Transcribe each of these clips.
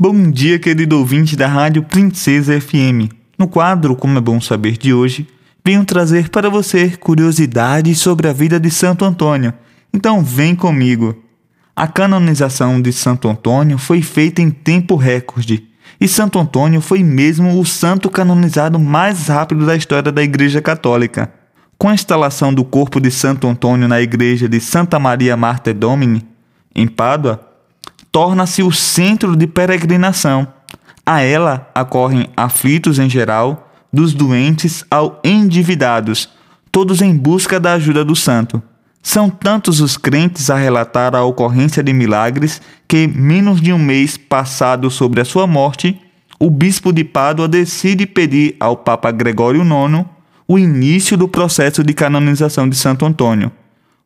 Bom dia, querido ouvinte da Rádio Princesa FM. No quadro Como é Bom Saber de hoje, venho trazer para você curiosidades sobre a vida de Santo Antônio. Então vem comigo. A canonização de Santo Antônio foi feita em tempo recorde, e Santo Antônio foi mesmo o santo canonizado mais rápido da história da Igreja Católica. Com a instalação do corpo de Santo Antônio na igreja de Santa Maria Mater Domini, em Pádua, torna-se o centro de peregrinação. A ela acorrem aflitos em geral, dos doentes ao endividados, todos em busca da ajuda do santo. São tantos os crentes a relatar a ocorrência de milagres que, menos de um mês passado sobre a sua morte, o bispo de Pádua decide pedir ao Papa Gregório IX o início do processo de canonização de Santo Antônio.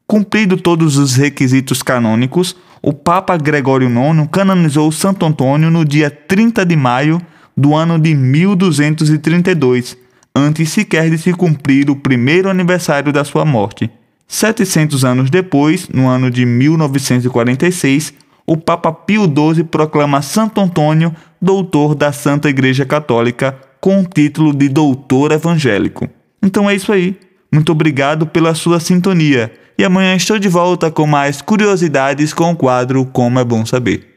Cumprido todos os requisitos canônicos, o Papa Gregório IX canonizou Santo Antônio no dia 30 de maio do ano de 1232, antes sequer de se cumprir o primeiro aniversário da sua morte. 700 anos depois, no ano de 1946, o Papa Pio XII proclama Santo Antônio doutor da Santa Igreja Católica com o título de doutor evangélico. Então é isso aí. Muito obrigado pela sua sintonia e amanhã estou de volta com mais curiosidades com o quadro Como é Bom Saber.